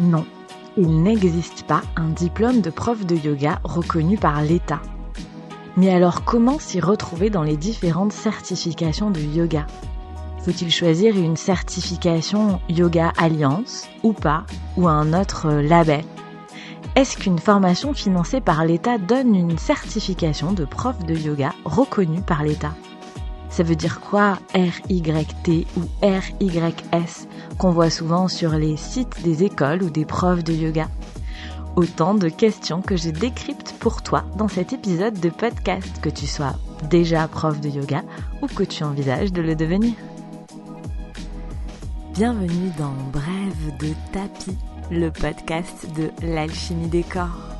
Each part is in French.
Non, il n'existe pas un diplôme de prof de yoga reconnu par l'État. Mais alors comment s'y retrouver dans les différentes certifications de yoga? Faut-il choisir une certification Yoga Alliance ou pas, ou un autre label? Est-ce qu'une formation financée par l'État donne une certification de prof de yoga reconnue par l'État? Ça veut dire quoi RYT ou RYS qu'on voit souvent sur les sites des écoles ou des profs de yoga? Autant de questions que je décrypte pour toi dans cet épisode de podcast, que tu sois déjà prof de yoga ou que tu envisages de le devenir. Bienvenue dans Brève de tapis, le podcast de l'alchimie des corps.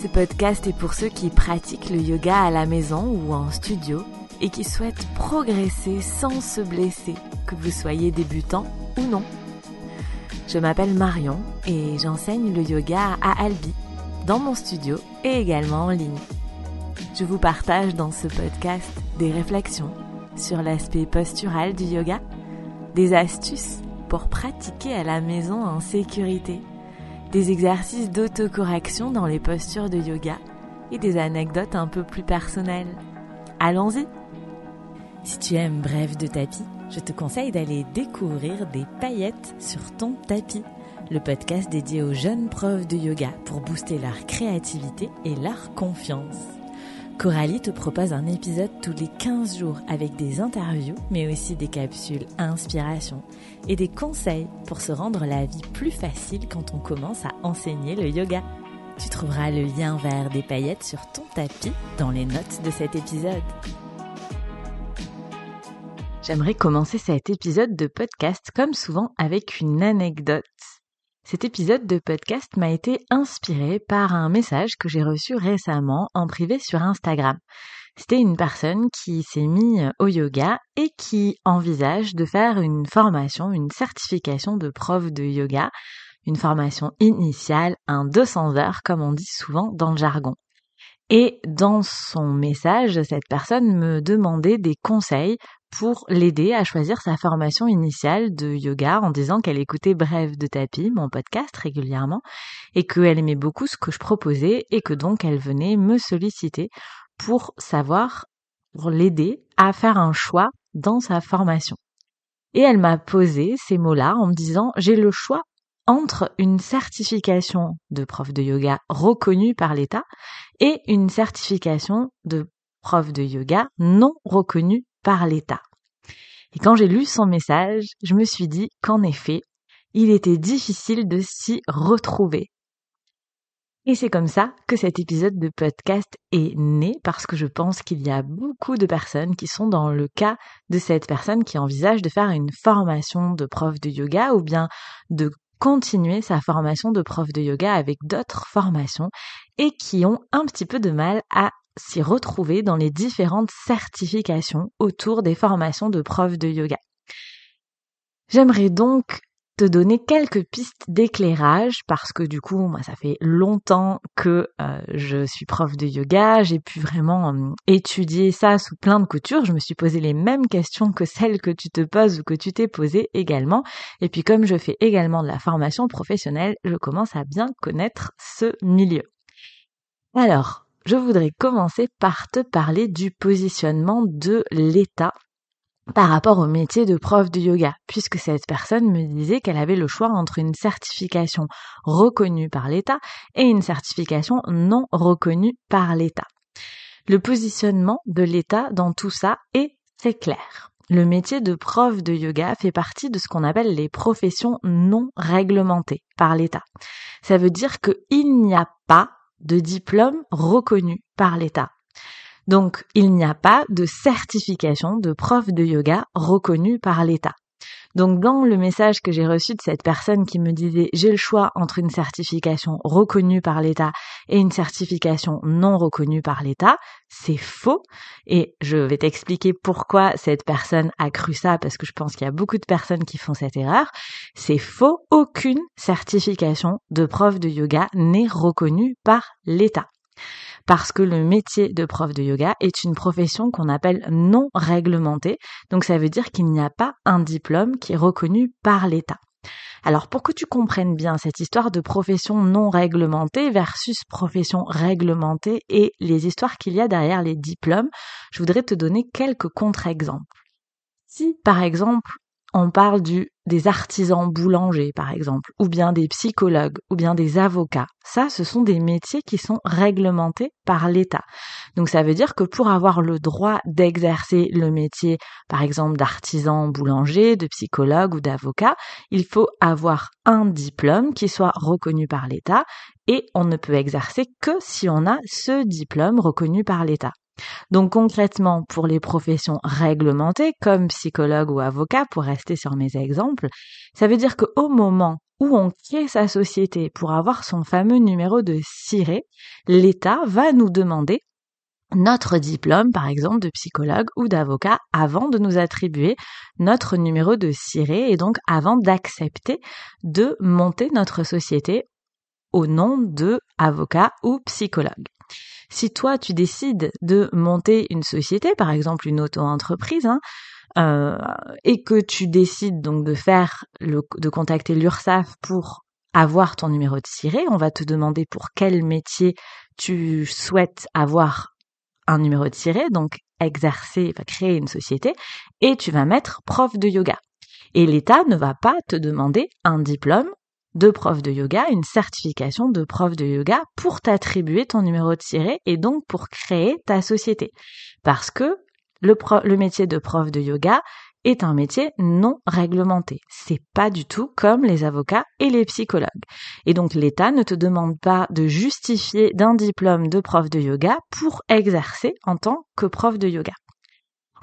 Ce podcast est pour ceux qui pratiquent le yoga à la maison ou en studio et qui souhaitent progresser sans se blesser, que vous soyez débutant ou non. Je m'appelle Marion et j'enseigne le yoga à Albi, dans mon studio et également en ligne. Je vous partage dans ce podcast des réflexions sur l'aspect postural du yoga, des astuces pour pratiquer à la maison en sécurité des exercices d'autocorrection dans les postures de yoga et des anecdotes un peu plus personnelles. Allons-y Si tu aimes Bref de tapis, je te conseille d'aller découvrir des paillettes sur ton tapis, le podcast dédié aux jeunes profs de yoga pour booster leur créativité et leur confiance. Coralie te propose un épisode tous les 15 jours avec des interviews, mais aussi des capsules inspiration et des conseils pour se rendre la vie plus facile quand on commence à enseigner le yoga. Tu trouveras le lien vers des paillettes sur ton tapis dans les notes de cet épisode. J'aimerais commencer cet épisode de podcast comme souvent avec une anecdote. Cet épisode de podcast m'a été inspiré par un message que j'ai reçu récemment en privé sur Instagram. C'était une personne qui s'est mise au yoga et qui envisage de faire une formation, une certification de prof de yoga, une formation initiale, un 200 heures comme on dit souvent dans le jargon. Et dans son message, cette personne me demandait des conseils pour l'aider à choisir sa formation initiale de yoga en disant qu'elle écoutait Bref de tapis, mon podcast régulièrement, et qu'elle aimait beaucoup ce que je proposais et que donc elle venait me solliciter pour savoir, pour l'aider à faire un choix dans sa formation. Et elle m'a posé ces mots-là en me disant j'ai le choix entre une certification de prof de yoga reconnue par l'État et une certification de prof de yoga non reconnue par l'État. Et quand j'ai lu son message, je me suis dit qu'en effet, il était difficile de s'y retrouver. Et c'est comme ça que cet épisode de podcast est né parce que je pense qu'il y a beaucoup de personnes qui sont dans le cas de cette personne qui envisage de faire une formation de prof de yoga ou bien de continuer sa formation de prof de yoga avec d'autres formations et qui ont un petit peu de mal à s'y retrouver dans les différentes certifications autour des formations de profs de yoga. J'aimerais donc te donner quelques pistes d'éclairage parce que du coup, moi, ça fait longtemps que euh, je suis prof de yoga. J'ai pu vraiment euh, étudier ça sous plein de coutures. Je me suis posé les mêmes questions que celles que tu te poses ou que tu t'es posées également. Et puis, comme je fais également de la formation professionnelle, je commence à bien connaître ce milieu. Alors, je voudrais commencer par te parler du positionnement de l'État par rapport au métier de prof de yoga, puisque cette personne me disait qu'elle avait le choix entre une certification reconnue par l'État et une certification non reconnue par l'État. Le positionnement de l'État dans tout ça est très clair. Le métier de prof de yoga fait partie de ce qu'on appelle les professions non réglementées par l'État. Ça veut dire qu'il n'y a pas de diplôme reconnu par l'État. Donc, il n'y a pas de certification de prof de yoga reconnue par l'État. Donc dans le message que j'ai reçu de cette personne qui me disait j'ai le choix entre une certification reconnue par l'État et une certification non reconnue par l'État, c'est faux. Et je vais t'expliquer pourquoi cette personne a cru ça parce que je pense qu'il y a beaucoup de personnes qui font cette erreur. C'est faux. Aucune certification de prof de yoga n'est reconnue par l'État parce que le métier de prof de yoga est une profession qu'on appelle non réglementée. Donc ça veut dire qu'il n'y a pas un diplôme qui est reconnu par l'État. Alors pour que tu comprennes bien cette histoire de profession non réglementée versus profession réglementée et les histoires qu'il y a derrière les diplômes, je voudrais te donner quelques contre-exemples. Si par exemple on parle du, des artisans boulangers, par exemple, ou bien des psychologues, ou bien des avocats. Ça, ce sont des métiers qui sont réglementés par l'État. Donc ça veut dire que pour avoir le droit d'exercer le métier, par exemple, d'artisan boulanger, de psychologue ou d'avocat, il faut avoir un diplôme qui soit reconnu par l'État et on ne peut exercer que si on a ce diplôme reconnu par l'État. Donc concrètement, pour les professions réglementées, comme psychologue ou avocat, pour rester sur mes exemples, ça veut dire qu'au moment où on crée sa société pour avoir son fameux numéro de ciré, l'État va nous demander notre diplôme, par exemple, de psychologue ou d'avocat avant de nous attribuer notre numéro de ciré et donc avant d'accepter de monter notre société au nom de avocat ou psychologue. Si toi, tu décides de monter une société, par exemple une auto-entreprise, hein, euh, et que tu décides donc de faire le, de contacter l'URSSAF pour avoir ton numéro de ciré, on va te demander pour quel métier tu souhaites avoir un numéro de ciré, donc exercer, créer une société, et tu vas mettre prof de yoga. Et l'État ne va pas te demander un diplôme de prof de yoga, une certification de prof de yoga pour t'attribuer ton numéro de ciré et donc pour créer ta société. Parce que le, le métier de prof de yoga est un métier non réglementé. C'est pas du tout comme les avocats et les psychologues. Et donc l'État ne te demande pas de justifier d'un diplôme de prof de yoga pour exercer en tant que prof de yoga.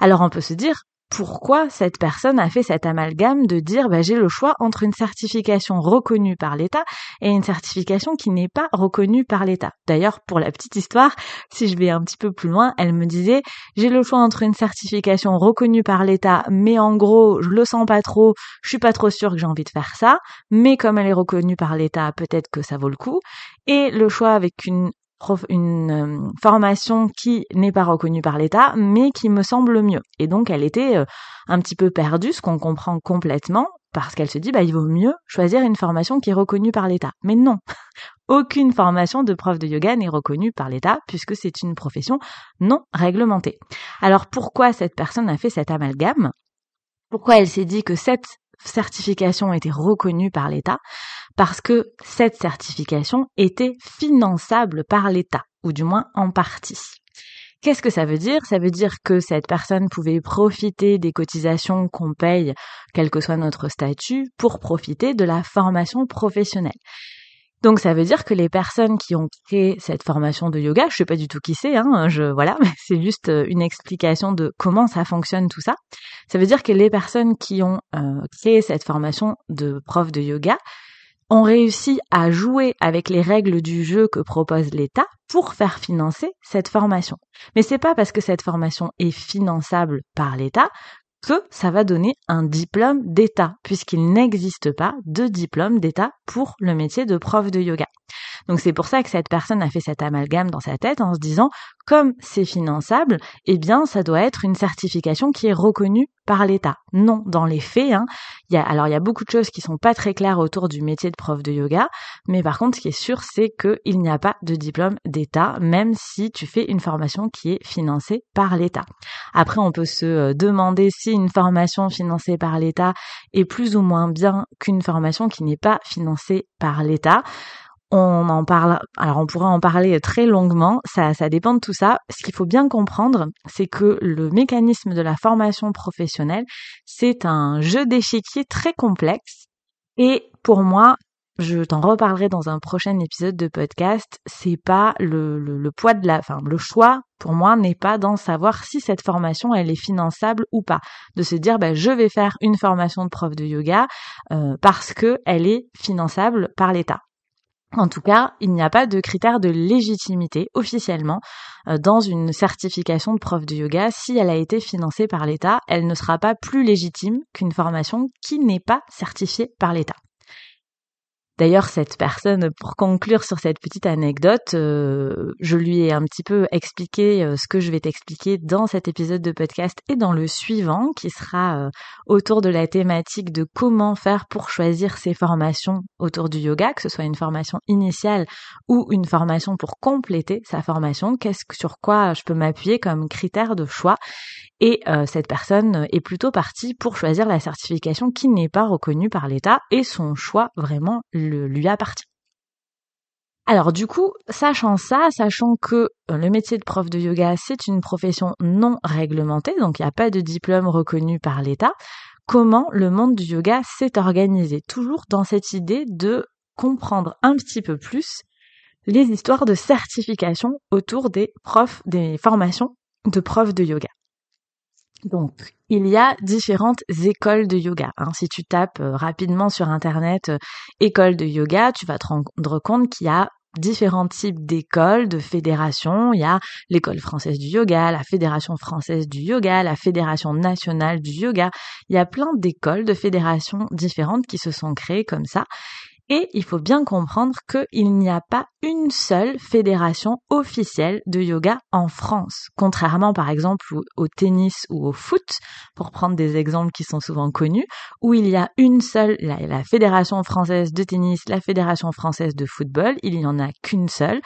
Alors on peut se dire, pourquoi cette personne a fait cet amalgame de dire bah, j'ai le choix entre une certification reconnue par l'État et une certification qui n'est pas reconnue par l'État. D'ailleurs, pour la petite histoire, si je vais un petit peu plus loin, elle me disait j'ai le choix entre une certification reconnue par l'État, mais en gros, je le sens pas trop, je suis pas trop sûre que j'ai envie de faire ça, mais comme elle est reconnue par l'État, peut-être que ça vaut le coup, et le choix avec une une euh, formation qui n'est pas reconnue par l'État, mais qui me semble mieux. Et donc elle était euh, un petit peu perdue, ce qu'on comprend complètement, parce qu'elle se dit bah il vaut mieux choisir une formation qui est reconnue par l'État. Mais non, aucune formation de prof de yoga n'est reconnue par l'État puisque c'est une profession non réglementée. Alors pourquoi cette personne a fait cet amalgame? Pourquoi elle s'est dit que cette certification était reconnue par l'État? Parce que cette certification était finançable par l'État, ou du moins en partie. Qu'est-ce que ça veut dire? Ça veut dire que cette personne pouvait profiter des cotisations qu'on paye, quel que soit notre statut, pour profiter de la formation professionnelle. Donc ça veut dire que les personnes qui ont créé cette formation de yoga, je sais pas du tout qui c'est, hein, je voilà, c'est juste euh, une explication de comment ça fonctionne tout ça. Ça veut dire que les personnes qui ont euh, créé cette formation de prof de yoga ont réussi à jouer avec les règles du jeu que propose l'État pour faire financer cette formation. Mais c'est pas parce que cette formation est finançable par l'État que ça va donner un diplôme d'État, puisqu'il n'existe pas de diplôme d'État pour le métier de prof de yoga. Donc c'est pour ça que cette personne a fait cet amalgame dans sa tête en se disant comme c'est finançable, eh bien ça doit être une certification qui est reconnue par l'État. Non, dans les faits, hein, y a, alors il y a beaucoup de choses qui sont pas très claires autour du métier de prof de yoga, mais par contre ce qui est sûr c'est qu'il n'y a pas de diplôme d'État, même si tu fais une formation qui est financée par l'État. Après on peut se euh, demander si une formation financée par l'État est plus ou moins bien qu'une formation qui n'est pas financée par l'État on en parle, alors on pourrait en parler très longuement, ça, ça dépend de tout ça. Ce qu'il faut bien comprendre, c'est que le mécanisme de la formation professionnelle, c'est un jeu d'échiquier très complexe. Et pour moi, je t'en reparlerai dans un prochain épisode de podcast. C'est pas le, le, poids de la, enfin, le choix pour moi n'est pas dans savoir si cette formation elle est finançable ou pas. De se dire, ben, je vais faire une formation de prof de yoga euh, parce que elle est finançable par l'État. En tout cas, il n'y a pas de critère de légitimité officiellement euh, dans une certification de prof de yoga. Si elle a été financée par l'État, elle ne sera pas plus légitime qu'une formation qui n'est pas certifiée par l'État. D'ailleurs, cette personne, pour conclure sur cette petite anecdote, euh, je lui ai un petit peu expliqué euh, ce que je vais t'expliquer dans cet épisode de podcast et dans le suivant, qui sera euh, autour de la thématique de comment faire pour choisir ses formations autour du yoga, que ce soit une formation initiale ou une formation pour compléter sa formation, qu'est-ce sur quoi je peux m'appuyer comme critère de choix? Et cette personne est plutôt partie pour choisir la certification qui n'est pas reconnue par l'État et son choix vraiment lui appartient. Alors du coup, sachant ça, sachant que euh, le métier de prof de yoga, c'est une profession non réglementée, donc il n'y a pas de diplôme reconnu par l'État, comment le monde du yoga s'est organisé? Toujours dans cette idée de comprendre un petit peu plus les histoires de certification autour des profs, des formations de profs de yoga. Donc, il y a différentes écoles de yoga. Hein. Si tu tapes euh, rapidement sur Internet euh, école de yoga, tu vas te rendre compte qu'il y a différents types d'écoles, de fédérations. Il y a l'école française du yoga, la fédération française du yoga, la fédération nationale du yoga. Il y a plein d'écoles, de fédérations différentes qui se sont créées comme ça. Et il faut bien comprendre qu'il n'y a pas une seule fédération officielle de yoga en France, contrairement par exemple au, tennis ou au foot, pour prendre des exemples qui sont souvent connus, où il y a une seule, la, la fédération française de tennis, la fédération française de football, il n'y en a qu'une seule.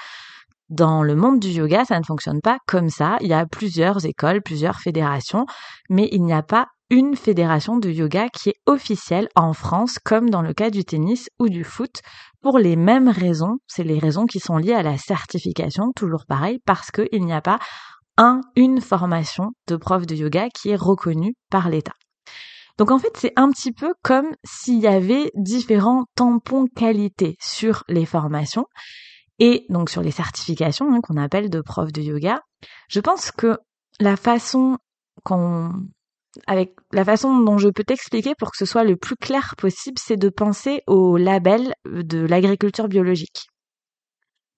Dans le monde du yoga, ça ne fonctionne pas comme ça. Il y a plusieurs écoles, plusieurs fédérations, mais il n'y a pas une fédération de yoga qui est officielle en France, comme dans le cas du tennis ou du foot, pour les mêmes raisons. C'est les raisons qui sont liées à la certification, toujours pareil, parce qu'il n'y a pas un, une formation de prof de yoga qui est reconnue par l'État. Donc en fait, c'est un petit peu comme s'il y avait différents tampons qualité sur les formations et donc sur les certifications hein, qu'on appelle de prof de yoga. Je pense que la façon qu'on avec la façon dont je peux t'expliquer pour que ce soit le plus clair possible, c'est de penser au label de l'agriculture biologique.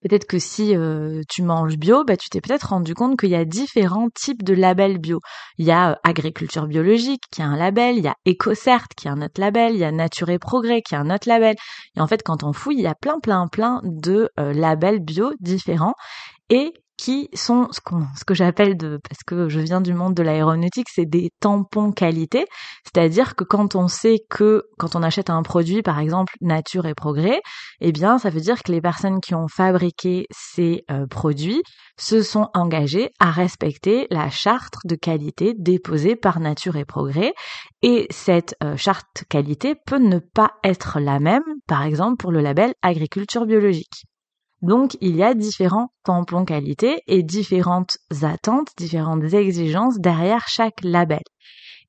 Peut-être que si euh, tu manges bio, bah, tu t'es peut-être rendu compte qu'il y a différents types de labels bio. Il y a euh, agriculture biologique qui a un label, il y a EcoCert qui a un autre label, il y a Nature et Progrès qui a un autre label. Et en fait, quand on fouille, il y a plein, plein, plein de euh, labels bio différents. Et qui sont ce, que j'appelle de parce que je viens du monde de l'aéronautique, c'est des tampons qualité, c'est-à-dire que quand on sait que quand on achète un produit par exemple Nature et Progrès, eh bien ça veut dire que les personnes qui ont fabriqué ces euh, produits se sont engagées à respecter la charte de qualité déposée par Nature et Progrès et cette euh, charte qualité peut ne pas être la même par exemple pour le label agriculture biologique. Donc, il y a différents tampons qualité et différentes attentes, différentes exigences derrière chaque label.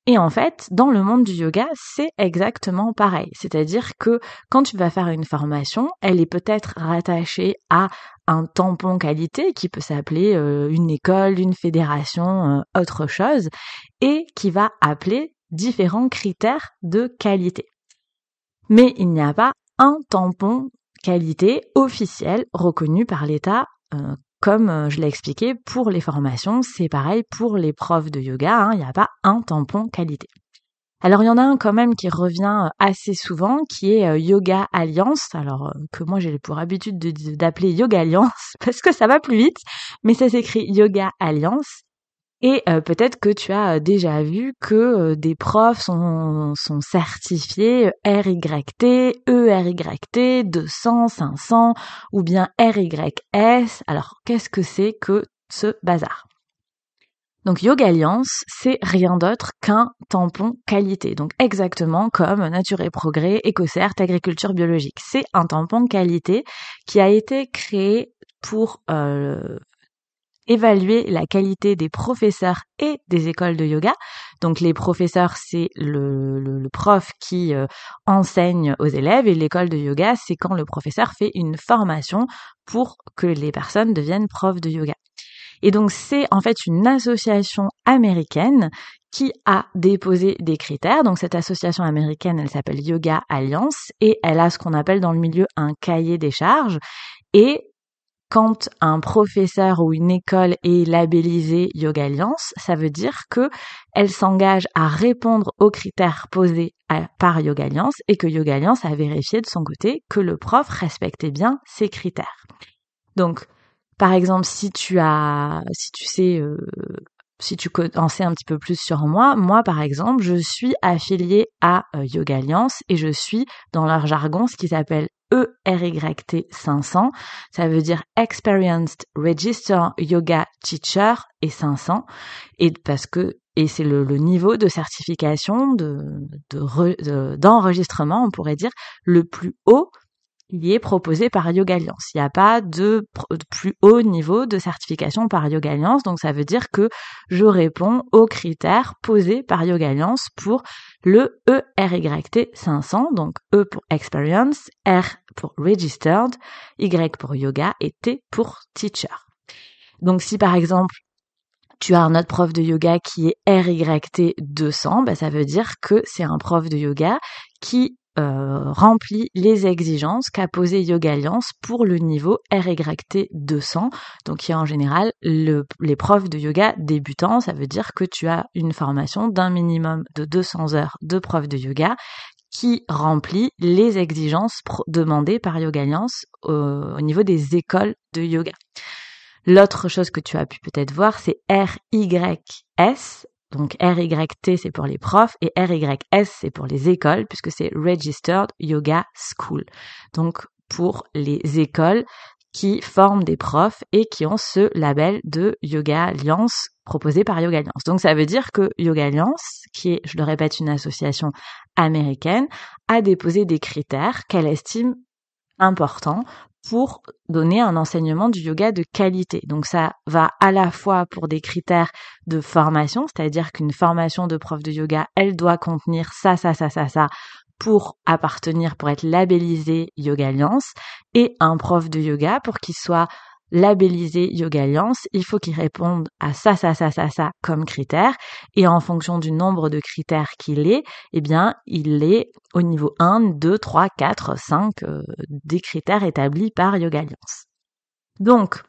Et en fait, dans le monde du yoga, c'est exactement pareil. C'est-à-dire que quand tu vas faire une formation, elle est peut-être rattachée à un tampon qualité qui peut s'appeler euh, une école, une fédération, euh, autre chose, et qui va appeler différents critères de qualité. Mais il n'y a pas un tampon qualité officielle reconnue par l'État euh, comme euh, je l'ai expliqué, pour les formations, c'est pareil pour les profs de yoga, hein, il n'y a pas un tampon qualité. Alors il y en a un quand même qui revient euh, assez souvent, qui est Yoga Alliance, alors que moi j'ai pour habitude d'appeler Yoga Alliance parce que ça va plus vite, mais ça s'écrit Yoga Alliance et euh, peut-être que tu as euh, déjà vu que euh, des profs sont, sont certifiés RYT, ERYT, 200, 500 ou bien RYS. Alors qu'est-ce que c'est que ce bazar? Donc Yoga Alliance, c'est rien d'autre qu'un tampon qualité. Donc exactement comme Nature et Progrès, EcoCert, Agriculture biologique. C'est un tampon qualité qui a été créé pour euh, évaluer la qualité des professeurs et des écoles de yoga. Donc les professeurs, c'est le, le, prof qui euh, enseigne aux élèves et l'école de yoga, c'est quand le professeur fait une formation pour que les personnes deviennent profs de yoga. Et donc c'est en fait une association américaine qui a déposé des critères. Donc cette association américaine, elle s'appelle Yoga Alliance et elle a ce qu'on appelle dans le milieu un cahier des charges. Et quand un professeur ou une école est labellisé Yoga Alliance, ça veut dire que elle s'engage à répondre aux critères posés par Yoga Alliance et que Yoga Alliance a vérifié de son côté que le prof respectait bien ces critères. Donc, par exemple, si tu as, si tu sais, euh, si tu en sais un petit peu plus sur moi, moi par exemple, je suis affiliée à euh, Yoga Alliance et je suis dans leur jargon ce qui s'appelle ERYT 500. Ça veut dire Experienced Register Yoga Teacher et 500. Et parce que et c'est le, niveau de certification de d'enregistrement, on pourrait dire, le plus haut il est proposé par Yoga Alliance. Il n'y a pas de, plus haut niveau de certification par Yoga Alliance, donc ça veut dire que je réponds aux critères posés par Yoga Alliance pour le ERYT 500, donc E pour Experience, R pour Registered, Y pour Yoga et T pour Teacher. Donc si par exemple tu as un autre prof de yoga qui est RYT 200, bah ça veut dire que c'est un prof de yoga qui euh, remplit les exigences qu'a posé Yoga Alliance pour le niveau RYT 200. Donc il y a en général les profs de yoga débutants, ça veut dire que tu as une formation d'un minimum de 200 heures de prof de yoga qui remplit les exigences demandées par Yoga Alliance au niveau des écoles de yoga. L'autre chose que tu as pu peut-être voir, c'est RYS, donc RYT c'est pour les profs et RYS c'est pour les écoles puisque c'est Registered Yoga School. Donc pour les écoles qui forment des profs et qui ont ce label de Yoga Alliance proposé par Yoga Alliance. Donc ça veut dire que Yoga Alliance, qui est, je le répète, une association américaine, a déposé des critères qu'elle estime importants pour donner un enseignement du yoga de qualité. Donc ça va à la fois pour des critères de formation, c'est-à-dire qu'une formation de prof de yoga, elle doit contenir ça, ça, ça, ça, ça pour appartenir, pour être labellisé Yoga Alliance, et un prof de yoga pour qu'il soit labellisé Yoga Alliance, il faut qu'il réponde à ça, ça, ça, ça, ça comme critère. Et en fonction du nombre de critères qu'il est, eh bien, il est au niveau 1, 2, 3, 4, 5 des critères établis par Yoga Alliance. Donc,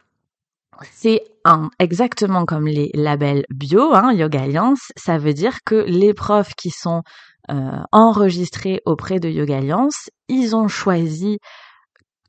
c'est un, exactement comme les labels bio, hein, Yoga Alliance, ça veut dire que les profs qui sont euh, enregistrés auprès de Yoga Alliance, ils ont choisi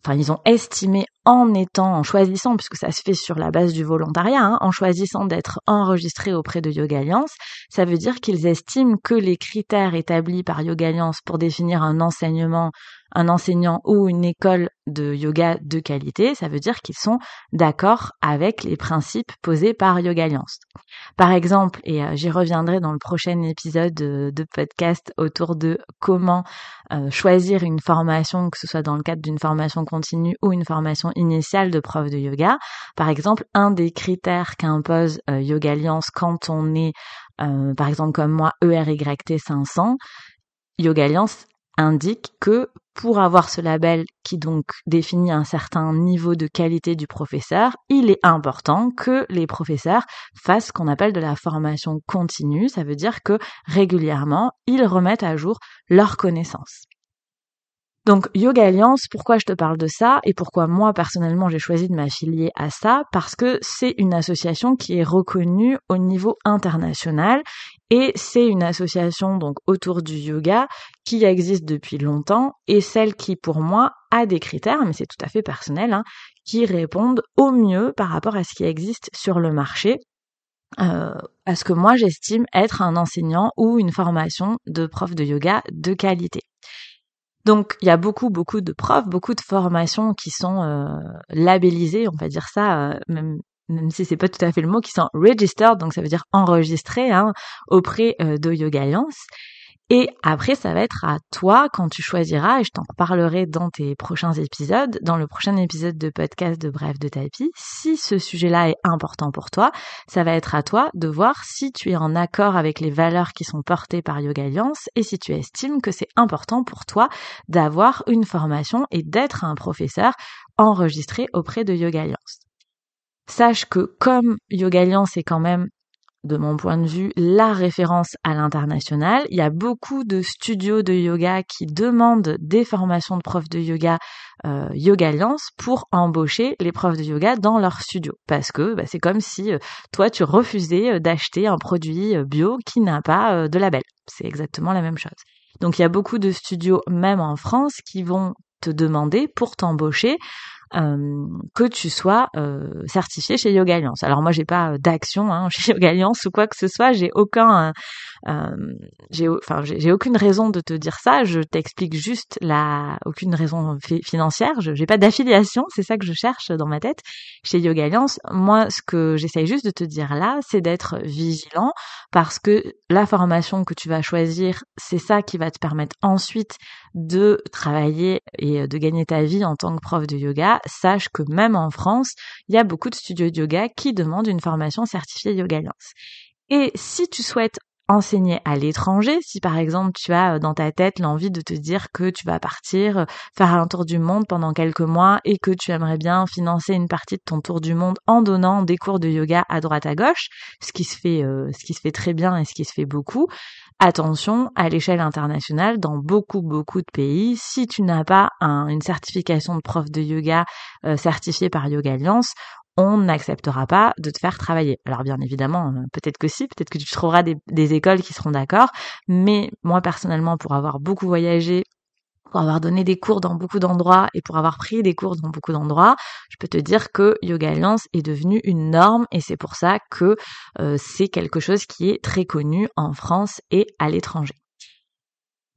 enfin ils ont estimé en étant, en choisissant, puisque ça se fait sur la base du volontariat, hein, en choisissant d'être enregistrés auprès de Yoga Alliance, ça veut dire qu'ils estiment que les critères établis par Yoga Alliance pour définir un enseignement un enseignant ou une école de yoga de qualité, ça veut dire qu'ils sont d'accord avec les principes posés par Yoga Alliance. Par exemple, et euh, j'y reviendrai dans le prochain épisode de, podcast autour de comment euh, choisir une formation, que ce soit dans le cadre d'une formation continue ou une formation initiale de prof de yoga. Par exemple, un des critères qu'impose euh, Yoga Alliance quand on est, par exemple comme moi, ERYT 500, Yoga Alliance indique que pour avoir ce label qui donc définit un certain niveau de qualité du professeur, il est important que les professeurs fassent ce qu'on appelle de la formation continue. Ça veut dire que régulièrement, ils remettent à jour leurs connaissances. Donc Yoga Alliance, pourquoi je te parle de ça et pourquoi moi personnellement j'ai choisi de m'affilier à ça? Parce que c'est une association qui est reconnue au niveau international et c'est une association donc autour du yoga qui existe depuis longtemps et celle qui pour moi a des critères, mais c'est tout à fait personnel, hein, qui répondent au mieux par rapport à ce qui existe sur le marché. Euh, à ce que moi j'estime être un enseignant ou une formation de prof de yoga de qualité. Donc il y a beaucoup beaucoup de profs, beaucoup de formations qui sont euh, labellisées, on va dire ça, euh, même même si c'est pas tout à fait le mot, qui sont registered, donc ça veut dire enregistrées hein, auprès euh, de Yoga Alliance. Et après, ça va être à toi quand tu choisiras, et je t'en reparlerai dans tes prochains épisodes, dans le prochain épisode de podcast de Bref de Tapis. Si ce sujet-là est important pour toi, ça va être à toi de voir si tu es en accord avec les valeurs qui sont portées par Yoga Alliance et si tu estimes que c'est important pour toi d'avoir une formation et d'être un professeur enregistré auprès de Yoga Alliance. Sache que comme Yoga Alliance est quand même de mon point de vue, la référence à l'international. Il y a beaucoup de studios de yoga qui demandent des formations de profs de yoga euh, Yoga Alliance pour embaucher les profs de yoga dans leur studio. Parce que bah, c'est comme si euh, toi, tu refusais euh, d'acheter un produit bio qui n'a pas de label. C'est exactement la même chose. Donc il y a beaucoup de studios, même en France, qui vont te demander pour t'embaucher euh, que tu sois euh, certifié chez Yoga Alliance. Alors moi j'ai pas d'action hein, chez Yoga Alliance ou quoi que ce soit, j'ai aucun euh, j'ai enfin j'ai aucune raison de te dire ça, je t'explique juste la aucune raison financière, je j'ai pas d'affiliation, c'est ça que je cherche dans ma tête chez Yoga Alliance. Moi ce que j'essaye juste de te dire là, c'est d'être vigilant parce que la formation que tu vas choisir, c'est ça qui va te permettre ensuite de travailler et de gagner ta vie en tant que prof de yoga. Sache que même en France, il y a beaucoup de studios de yoga qui demandent une formation certifiée Yoga Alliance. Et si tu souhaites enseigner à l'étranger, si par exemple tu as euh, dans ta tête l'envie de te dire que tu vas partir euh, faire un tour du monde pendant quelques mois et que tu aimerais bien financer une partie de ton tour du monde en donnant des cours de yoga à droite à gauche, ce qui se fait euh, ce qui se fait très bien et ce qui se fait beaucoup. Attention, à l'échelle internationale, dans beaucoup beaucoup de pays, si tu n'as pas une certification de prof de yoga certifiée par Yoga Alliance, on n'acceptera pas de te faire travailler. Alors bien évidemment, euh, peut-être que si, peut-être que tu trouveras des, écoles qui seront d'accord, mais moi personnellement, pour avoir beaucoup voyagé, pour avoir donné des cours dans beaucoup d'endroits et pour avoir pris des cours dans beaucoup d'endroits, je peux te dire que Yoga Alliance est devenu une norme et c'est pour ça que euh, c'est quelque chose qui est très connu en France et à l'étranger.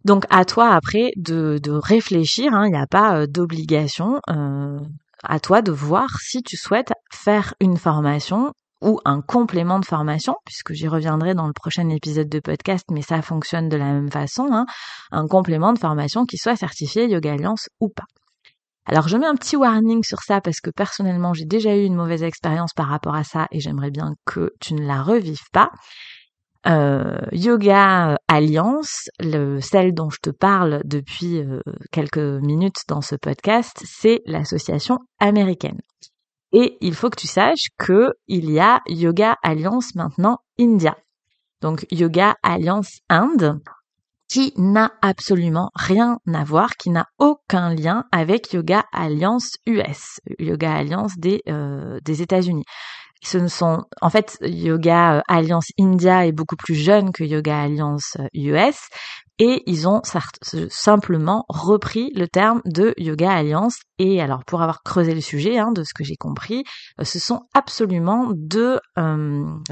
Donc à toi après de, réfléchir, hein, il n'y a pas euh, d'obligation à toi de voir si tu souhaites faire une formation ou un complément de formation, puisque j'y reviendrai dans le prochain épisode de podcast, mais ça fonctionne de la même façon, hein, un complément de formation qui soit certifié Yoga Alliance ou pas. Alors je mets un petit warning sur ça parce que personnellement j'ai déjà eu une mauvaise expérience par rapport à ça et j'aimerais bien que tu ne la revives pas. Euh, Yoga Alliance, le, celle dont je te parle depuis euh, quelques minutes dans ce podcast, c'est l'association américaine. Et il faut que tu saches que il y a Yoga Alliance maintenant India. Donc Yoga Alliance Inde, qui n'a absolument rien à voir, qui n'a aucun lien avec Yoga Alliance US, Yoga Alliance euh, des États-Unis ce ne sont en fait Yoga euh, Alliance India est beaucoup plus jeune que Yoga Alliance US euh, et ils ont simplement repris le terme de Yoga Alliance. Et alors pour avoir creusé le sujet hein, de ce que j'ai compris, euh, ce sont absolument deux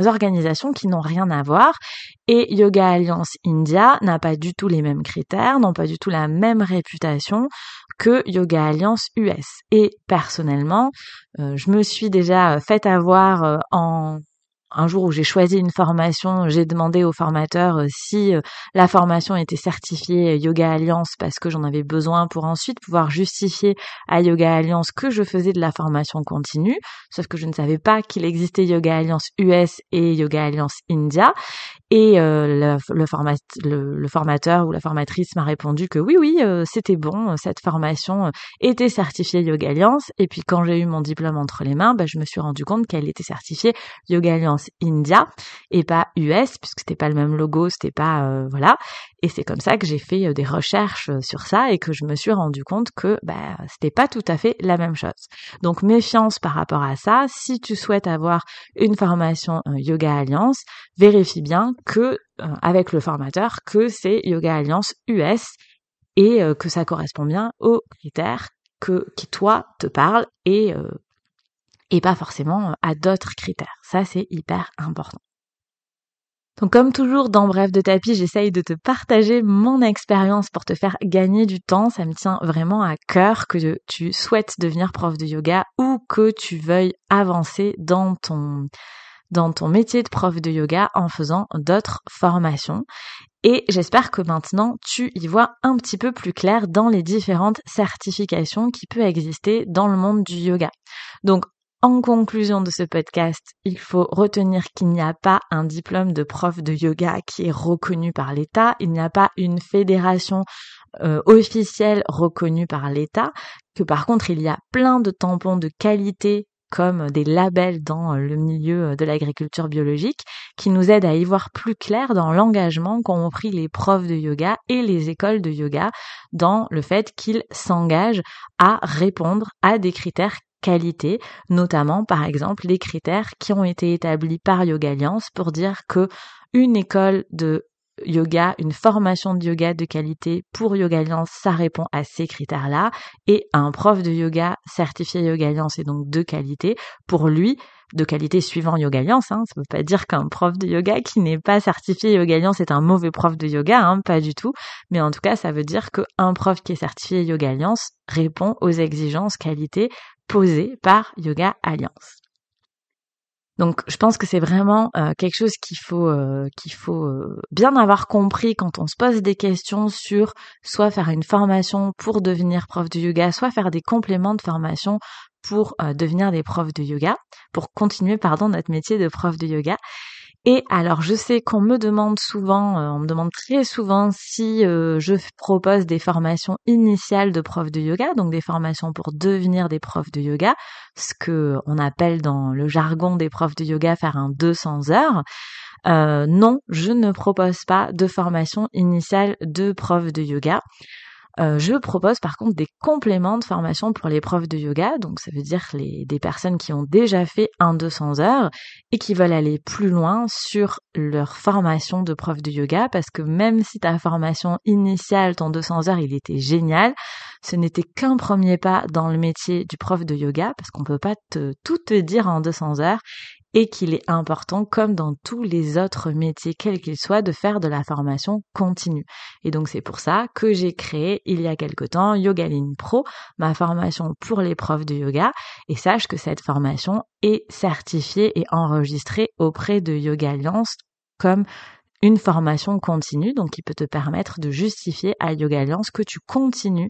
organisations qui n'ont rien à voir. Et Yoga Alliance India n'a pas du tout les mêmes critères, n'ont pas du tout la même réputation que Yoga Alliance US. Et personnellement, euh, je me suis déjà euh, fait avoir euh, en un jour où j'ai choisi une formation, j'ai demandé au formateur euh, si euh, la formation était certifiée Yoga Alliance parce que j'en avais besoin pour ensuite pouvoir justifier à Yoga Alliance que je faisais de la formation continue. Sauf que je ne savais pas qu'il existait Yoga Alliance US et Yoga Alliance India. Et euh, le, formateur ou la formatrice m'a répondu que oui, oui, c'était bon, cette formation était certifiée Yoga Alliance. Et puis quand j'ai eu mon diplôme entre les mains, bah, je me suis rendu compte qu'elle était certifiée Yoga Alliance India et pas US puisque c'était pas le même logo, c'était pas euh, voilà. Et c'est comme ça que j'ai fait euh, des recherches euh, sur ça et que je me suis rendu compte que bah, c'était pas tout à fait la même chose. Donc méfiance par rapport à ça. Si tu souhaites avoir une formation Yoga Alliance, vérifie bien que avec le formateur que c'est Yoga Alliance US et que ça correspond bien aux critères que qui toi te parlent et et pas forcément à d'autres critères. Ça, c'est hyper important. Donc comme toujours dans Bref de tapis, j'essaye de te partager mon expérience pour te faire gagner du temps. Ça me tient vraiment à cœur que tu souhaites devenir prof de yoga ou que tu veuilles avancer dans ton dans ton métier de prof de yoga en faisant d'autres formations. Et j'espère que maintenant tu y vois un petit peu plus clair dans les différentes certifications qui peuvent exister dans le monde du yoga. Donc en conclusion de ce podcast, il faut retenir qu'il n'y a pas un diplôme de prof de yoga qui est reconnu par l'État, il n'y a pas une fédération euh, officielle reconnue par l'État, que par contre il y a plein de tampons de qualité comme des labels dans le milieu de l'agriculture biologique qui nous aident à y voir plus clair dans l'engagement qu'ont pris les profs de yoga et les écoles de yoga dans le fait qu'ils s'engagent à répondre à des critères qualité, notamment par exemple les critères qui ont été établis par Yoga Alliance pour dire que une école de yoga, une formation de yoga de qualité pour Yoga Alliance, ça répond à ces critères-là. Et un prof de yoga certifié Yoga Alliance et donc de qualité, pour lui, de qualité suivant Yoga Alliance, hein, ça veut pas dire qu'un prof de yoga qui n'est pas certifié Yoga Alliance est un mauvais prof de yoga, hein, pas du tout. Mais en tout cas, ça veut dire qu'un prof qui est certifié Yoga Alliance répond aux exigences qualité posées par Yoga Alliance. Donc je pense que c'est vraiment euh, quelque chose qu'il faut euh, qu'il faut euh, bien avoir compris quand on se pose des questions sur soit faire une formation pour devenir prof de yoga, soit faire des compléments de formation pour devenir des profs de yoga, pour continuer pardon notre métier de prof de yoga. Et alors, je sais qu'on me demande souvent, euh, on me demande très souvent si euh, je propose des formations initiales de profs de yoga, donc des formations pour devenir des profs de yoga, ce que on appelle dans le jargon des profs de yoga faire un 200 heures. Euh, non, je ne propose pas de formation initiale de profs de yoga. Euh, je propose par contre des compléments de formation pour les profs de yoga, donc ça veut dire les, des personnes qui ont déjà fait un 200 heures et qui veulent aller plus loin sur leur formation de prof de yoga, parce que même si ta formation initiale, ton 200 heures, il était génial, ce n'était qu'un premier pas dans le métier du prof de yoga, parce qu'on peut pas te, tout te dire en 200 heures, et qu'il est important, comme dans tous les autres métiers, quels qu'ils soient, de faire de la formation continue. Et donc c'est pour ça que j'ai créé il y a quelque temps Yogaline Pro, ma formation pour les profs de yoga. Et sache que cette formation est certifiée et enregistrée auprès de Yoga Alliance comme une formation continue, donc qui peut te permettre de justifier à Yoga Alliance que tu continues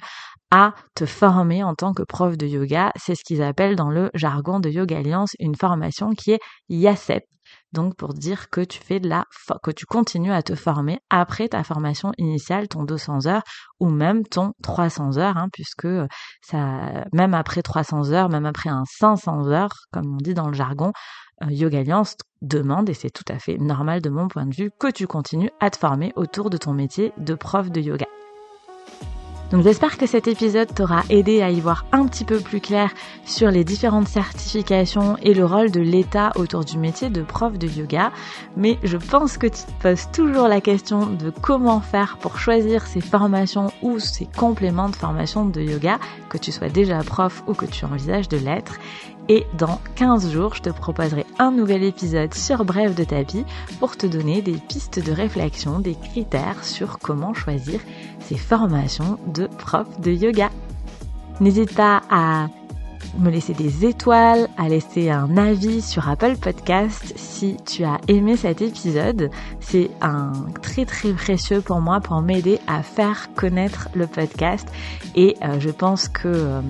à te former en tant que prof de yoga. C'est ce qu'ils appellent dans le jargon de Yoga Alliance une formation qui est YASEP. Donc pour dire que tu fais de la que tu continues à te former après ta formation initiale, ton 200 heures ou même ton 300 heures, hein, puisque ça, même après 300 heures, même après un 500 heures, comme on dit dans le jargon, euh, Yoga Alliance demande, et c'est tout à fait normal de mon point de vue, que tu continues à te former autour de ton métier de prof de yoga. Donc j'espère que cet épisode t'aura aidé à y voir un petit peu plus clair sur les différentes certifications et le rôle de l'État autour du métier de prof de yoga. Mais je pense que tu te poses toujours la question de comment faire pour choisir ces formations ou ces compléments de formation de yoga, que tu sois déjà prof ou que tu envisages de l'être. Et dans 15 jours, je te proposerai un nouvel épisode sur Bref de tapis pour te donner des pistes de réflexion, des critères sur comment choisir ces formations de prof de yoga. N'hésite pas à me laisser des étoiles, à laisser un avis sur Apple Podcast si tu as aimé cet épisode. C'est un très très précieux pour moi pour m'aider à faire connaître le podcast et euh, je pense que euh,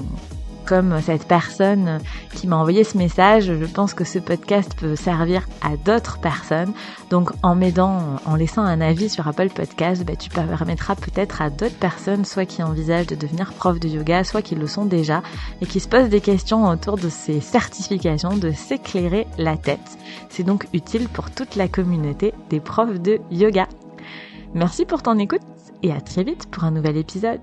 comme cette personne qui m'a envoyé ce message, je pense que ce podcast peut servir à d'autres personnes. Donc en m'aidant, en laissant un avis sur Apple Podcast, bah, tu permettras peut-être à d'autres personnes, soit qui envisagent de devenir prof de yoga, soit qui le sont déjà, et qui se posent des questions autour de ces certifications, de s'éclairer la tête. C'est donc utile pour toute la communauté des profs de yoga. Merci pour ton écoute et à très vite pour un nouvel épisode.